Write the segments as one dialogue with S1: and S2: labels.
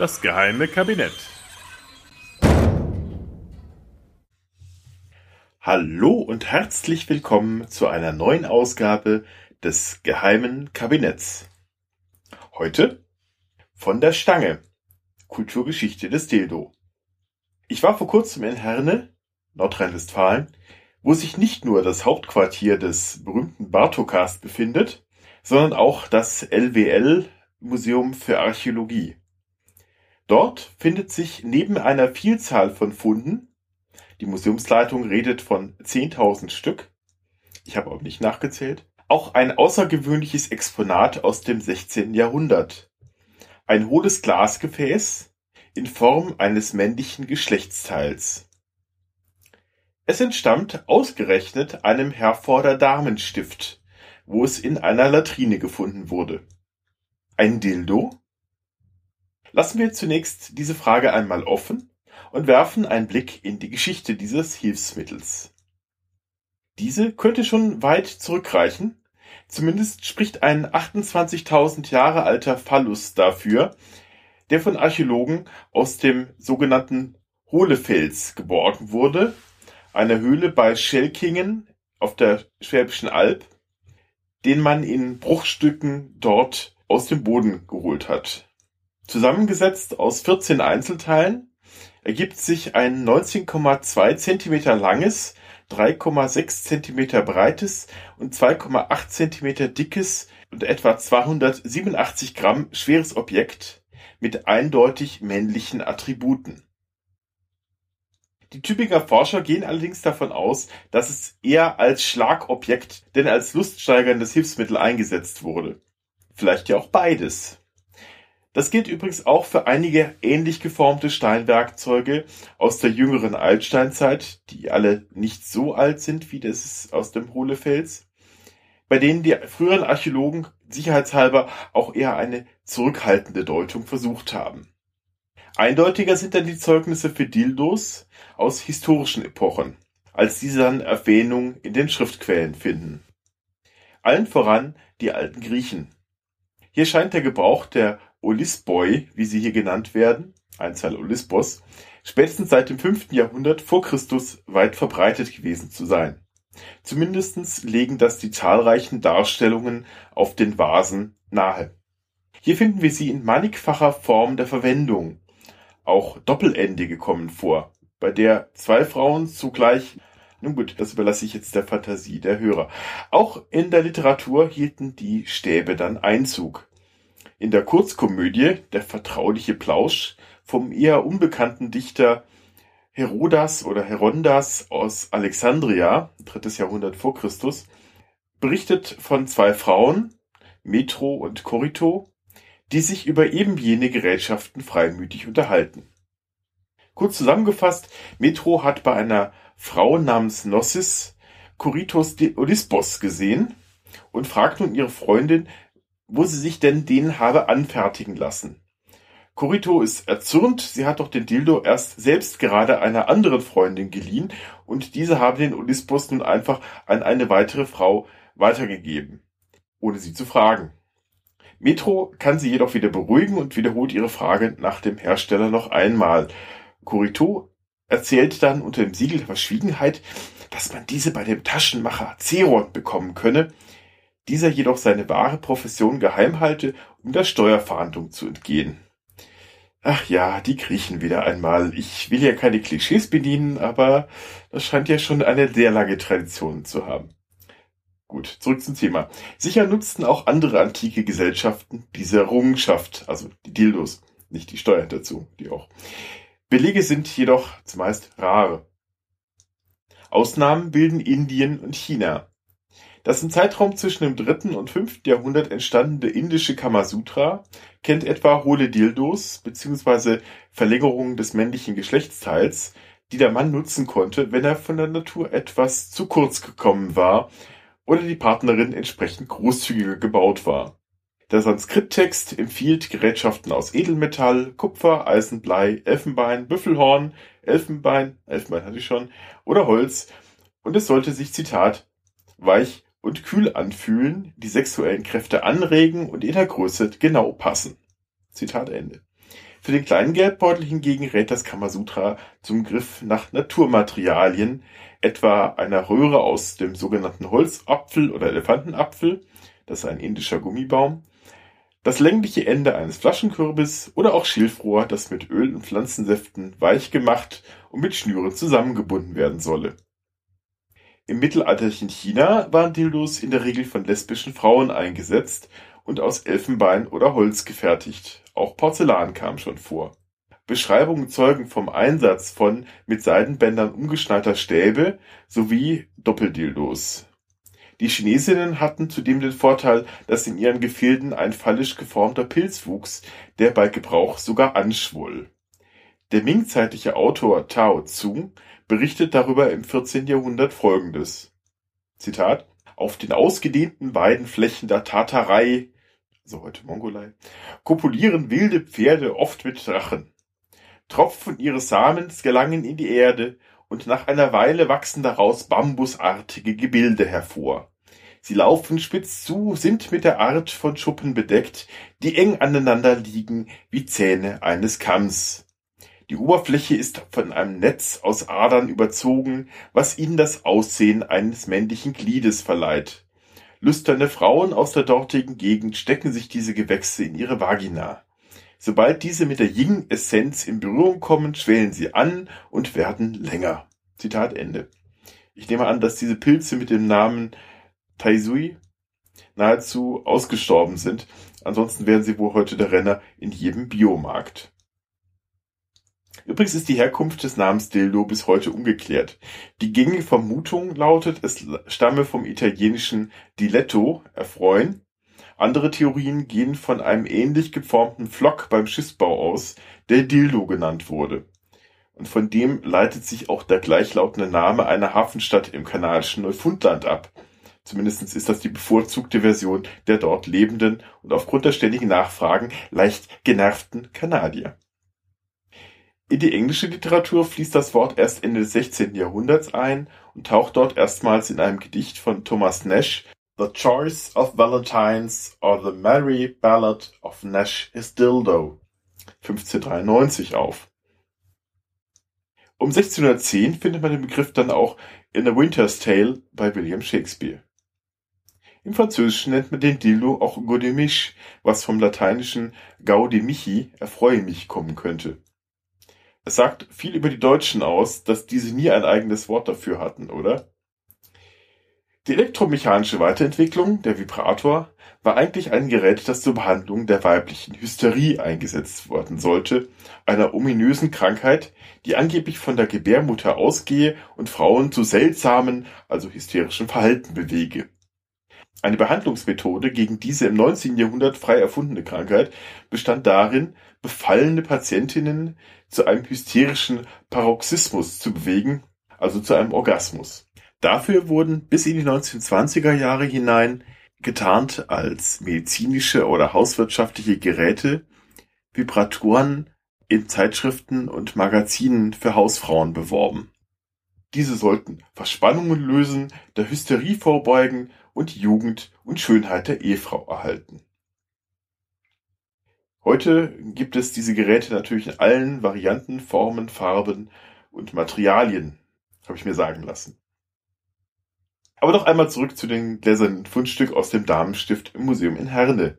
S1: Das geheime Kabinett.
S2: Hallo und herzlich willkommen zu einer neuen Ausgabe des geheimen Kabinetts. Heute von der Stange. Kulturgeschichte des Dildo. Ich war vor kurzem in Herne, Nordrhein-Westfalen, wo sich nicht nur das Hauptquartier des berühmten Bartokast befindet, sondern auch das LWL Museum für Archäologie. Dort findet sich neben einer Vielzahl von Funden, die Museumsleitung redet von 10.000 Stück, ich habe aber nicht nachgezählt, auch ein außergewöhnliches Exponat aus dem 16. Jahrhundert. Ein hohles Glasgefäß in Form eines männlichen Geschlechtsteils. Es entstammt ausgerechnet einem Herforder Damenstift, wo es in einer Latrine gefunden wurde. Ein Dildo? Lassen wir zunächst diese Frage einmal offen und werfen einen Blick in die Geschichte dieses Hilfsmittels. Diese könnte schon weit zurückreichen, zumindest spricht ein 28.000 Jahre alter Phallus dafür, der von Archäologen aus dem sogenannten Hohlefels geborgen wurde, einer Höhle bei Schelkingen auf der Schwäbischen Alb, den man in Bruchstücken dort aus dem Boden geholt hat. Zusammengesetzt aus 14 Einzelteilen ergibt sich ein 19,2 Zentimeter langes, 3,6 Zentimeter breites und 2,8 Zentimeter dickes und etwa 287 Gramm schweres Objekt mit eindeutig männlichen Attributen. Die Tübinger Forscher gehen allerdings davon aus, dass es eher als Schlagobjekt denn als luststeigerndes Hilfsmittel eingesetzt wurde. Vielleicht ja auch beides. Das gilt übrigens auch für einige ähnlich geformte Steinwerkzeuge aus der jüngeren Altsteinzeit, die alle nicht so alt sind wie das aus dem Hohlefels, bei denen die früheren Archäologen sicherheitshalber auch eher eine zurückhaltende Deutung versucht haben. Eindeutiger sind dann die Zeugnisse für Dildos aus historischen Epochen, als diese dann Erwähnung in den Schriftquellen finden. Allen voran die alten Griechen. Hier scheint der Gebrauch der Olispoi, wie sie hier genannt werden, Einzahl Olispos, spätestens seit dem fünften Jahrhundert vor Christus weit verbreitet gewesen zu sein. Zumindestens legen das die zahlreichen Darstellungen auf den Vasen nahe. Hier finden wir sie in mannigfacher Form der Verwendung, auch doppelendige kommen vor, bei der zwei Frauen zugleich nun gut, das überlasse ich jetzt der Fantasie der Hörer. Auch in der Literatur hielten die Stäbe dann Einzug. In der Kurzkomödie Der vertrauliche Plausch vom eher unbekannten Dichter Herodas oder Herondas aus Alexandria, drittes Jahrhundert vor Christus, berichtet von zwei Frauen, Metro und Corito, die sich über eben jene Gerätschaften freimütig unterhalten. Kurz zusammengefasst, Metro hat bei einer Frau namens Nossis Coritos de Olispos gesehen und fragt nun ihre Freundin, wo sie sich denn den habe anfertigen lassen. Corito ist erzürnt, sie hat doch den Dildo erst selbst gerade einer anderen Freundin geliehen und diese habe den Olispos nun einfach an eine weitere Frau weitergegeben, ohne sie zu fragen. Metro kann sie jedoch wieder beruhigen und wiederholt ihre Frage nach dem Hersteller noch einmal. Corito erzählt dann unter dem Siegel der Verschwiegenheit, dass man diese bei dem Taschenmacher Zeron bekommen könne, dieser jedoch seine wahre Profession geheim halte, um der Steuerfahndung zu entgehen. Ach ja, die Griechen wieder einmal. Ich will ja keine Klischees bedienen, aber das scheint ja schon eine sehr lange Tradition zu haben. Gut, zurück zum Thema. Sicher nutzten auch andere antike Gesellschaften diese Errungenschaft, also die Dildos, nicht die Steuern dazu, die auch. Belege sind jedoch zumeist rare. Ausnahmen bilden Indien und China. Das im Zeitraum zwischen dem dritten und fünften Jahrhundert entstandene indische Kamasutra kennt etwa hohle Dildos bzw. Verlängerungen des männlichen Geschlechtsteils, die der Mann nutzen konnte, wenn er von der Natur etwas zu kurz gekommen war oder die Partnerin entsprechend großzügiger gebaut war. Der Sanskrit-Text empfiehlt Gerätschaften aus Edelmetall, Kupfer, Eisenblei, Elfenbein, Büffelhorn, Elfenbein, Elfenbein hatte ich schon, oder Holz, und es sollte sich, Zitat, weich und kühl anfühlen, die sexuellen Kräfte anregen und in der Größe genau passen. Zitat Ende. Für den kleinen Geldbeutel hingegen rät das Kamasutra zum Griff nach Naturmaterialien, etwa einer Röhre aus dem sogenannten Holzapfel oder Elefantenapfel, das ist ein indischer Gummibaum, das längliche Ende eines Flaschenkürbis oder auch Schilfrohr, das mit Öl und Pflanzensäften weich gemacht und mit Schnüren zusammengebunden werden solle. Im mittelalterlichen China waren Dildos in der Regel von lesbischen Frauen eingesetzt und aus Elfenbein oder Holz gefertigt. Auch Porzellan kam schon vor. Beschreibungen zeugen vom Einsatz von mit Seidenbändern umgeschnallter Stäbe sowie Doppeldildos. Die Chinesinnen hatten zudem den Vorteil, dass in ihren Gefilden ein phallisch geformter Pilz wuchs, der bei Gebrauch sogar anschwoll. Der Ming-zeitliche Autor Tao Zung berichtet darüber im 14. Jahrhundert folgendes: Zitat: Auf den ausgedehnten Weidenflächen der Tatarei, so heute Mongolei, kopulieren wilde Pferde oft mit Drachen. Tropfen ihres Samens gelangen in die Erde, und nach einer Weile wachsen daraus bambusartige Gebilde hervor. Sie laufen spitz zu, sind mit der Art von Schuppen bedeckt, die eng aneinander liegen wie Zähne eines Kamms. Die Oberfläche ist von einem Netz aus Adern überzogen, was ihnen das Aussehen eines männlichen Gliedes verleiht. Lüsterne Frauen aus der dortigen Gegend stecken sich diese Gewächse in ihre Vagina. Sobald diese mit der Yin-Essenz in Berührung kommen, schwellen sie an und werden länger. Zitat Ende. Ich nehme an, dass diese Pilze mit dem Namen Taisui nahezu ausgestorben sind. Ansonsten wären sie wohl heute der Renner in jedem Biomarkt. Übrigens ist die Herkunft des Namens Dildo bis heute ungeklärt. Die gängige Vermutung lautet, es stamme vom italienischen diletto, erfreuen, andere Theorien gehen von einem ähnlich geformten Flock beim Schiffsbau aus, der Dildo genannt wurde. Und von dem leitet sich auch der gleichlautende Name einer Hafenstadt im kanadischen Neufundland ab. Zumindest ist das die bevorzugte Version der dort lebenden und aufgrund der ständigen Nachfragen leicht genervten Kanadier. In die englische Literatur fließt das Wort erst Ende des 16. Jahrhunderts ein und taucht dort erstmals in einem Gedicht von Thomas Nash The Choice of Valentines or the Merry Ballad of Nash is Dildo (1593) auf. Um 1610 findet man den Begriff dann auch in A Winter's Tale bei William Shakespeare. Im Französischen nennt man den Dildo auch Godemiche, was vom lateinischen Gaude michi, erfreue mich, kommen könnte. Es sagt viel über die Deutschen aus, dass diese nie ein eigenes Wort dafür hatten, oder? Die elektromechanische Weiterentwicklung, der Vibrator, war eigentlich ein Gerät, das zur Behandlung der weiblichen Hysterie eingesetzt worden sollte, einer ominösen Krankheit, die angeblich von der Gebärmutter ausgehe und Frauen zu seltsamen, also hysterischen Verhalten bewege. Eine Behandlungsmethode gegen diese im 19. Jahrhundert frei erfundene Krankheit bestand darin, befallene Patientinnen zu einem hysterischen Paroxysmus zu bewegen, also zu einem Orgasmus. Dafür wurden bis in die 1920er Jahre hinein getarnt als medizinische oder hauswirtschaftliche Geräte Vibratoren in Zeitschriften und Magazinen für Hausfrauen beworben. Diese sollten Verspannungen lösen, der Hysterie vorbeugen und die Jugend und Schönheit der Ehefrau erhalten. Heute gibt es diese Geräte natürlich in allen Varianten, Formen, Farben und Materialien, habe ich mir sagen lassen. Aber doch einmal zurück zu dem gläsernen Fundstück aus dem Damenstift im Museum in Herne.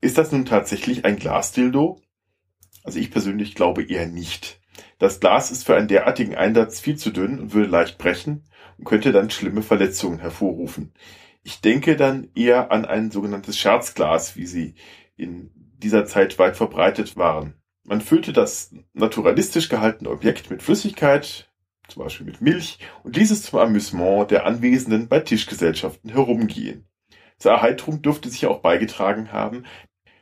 S2: Ist das nun tatsächlich ein Glasdildo? Also ich persönlich glaube eher nicht. Das Glas ist für einen derartigen Einsatz viel zu dünn und würde leicht brechen und könnte dann schlimme Verletzungen hervorrufen. Ich denke dann eher an ein sogenanntes Scherzglas, wie sie in dieser Zeit weit verbreitet waren. Man füllte das naturalistisch gehaltene Objekt mit Flüssigkeit, zum Beispiel mit Milch, und ließ es zum Amüsement der Anwesenden bei Tischgesellschaften herumgehen. Zur Erheiterung dürfte sich auch beigetragen haben,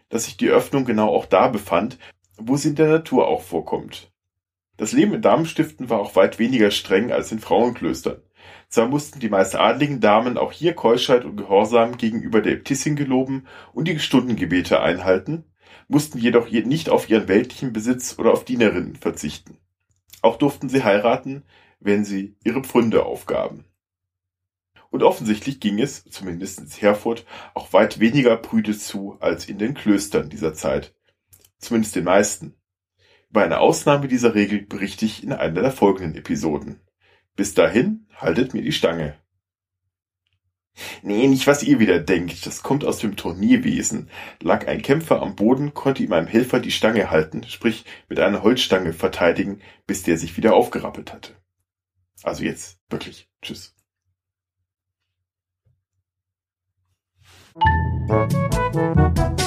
S2: dass sich die Öffnung genau auch da befand, wo sie in der Natur auch vorkommt. Das Leben in Damenstiften war auch weit weniger streng als in Frauenklöstern. Zwar mussten die meist adligen Damen auch hier Keuschheit und Gehorsam gegenüber der Äbtissin geloben und die Stundengebete einhalten, mussten jedoch nicht auf ihren weltlichen Besitz oder auf Dienerinnen verzichten. Auch durften sie heiraten, wenn sie ihre Pfründe aufgaben. Und offensichtlich ging es, zumindest in Herford, auch weit weniger prüde zu als in den Klöstern dieser Zeit. Zumindest den meisten. Über eine Ausnahme dieser Regel berichte ich in einer der folgenden Episoden. Bis dahin, haltet mir die Stange. Nee, nicht was ihr wieder denkt. Das kommt aus dem Turnierwesen. Lag ein Kämpfer am Boden, konnte ihm einem Helfer die Stange halten, sprich mit einer Holzstange verteidigen, bis der sich wieder aufgerappelt hatte. Also jetzt wirklich. Tschüss. You.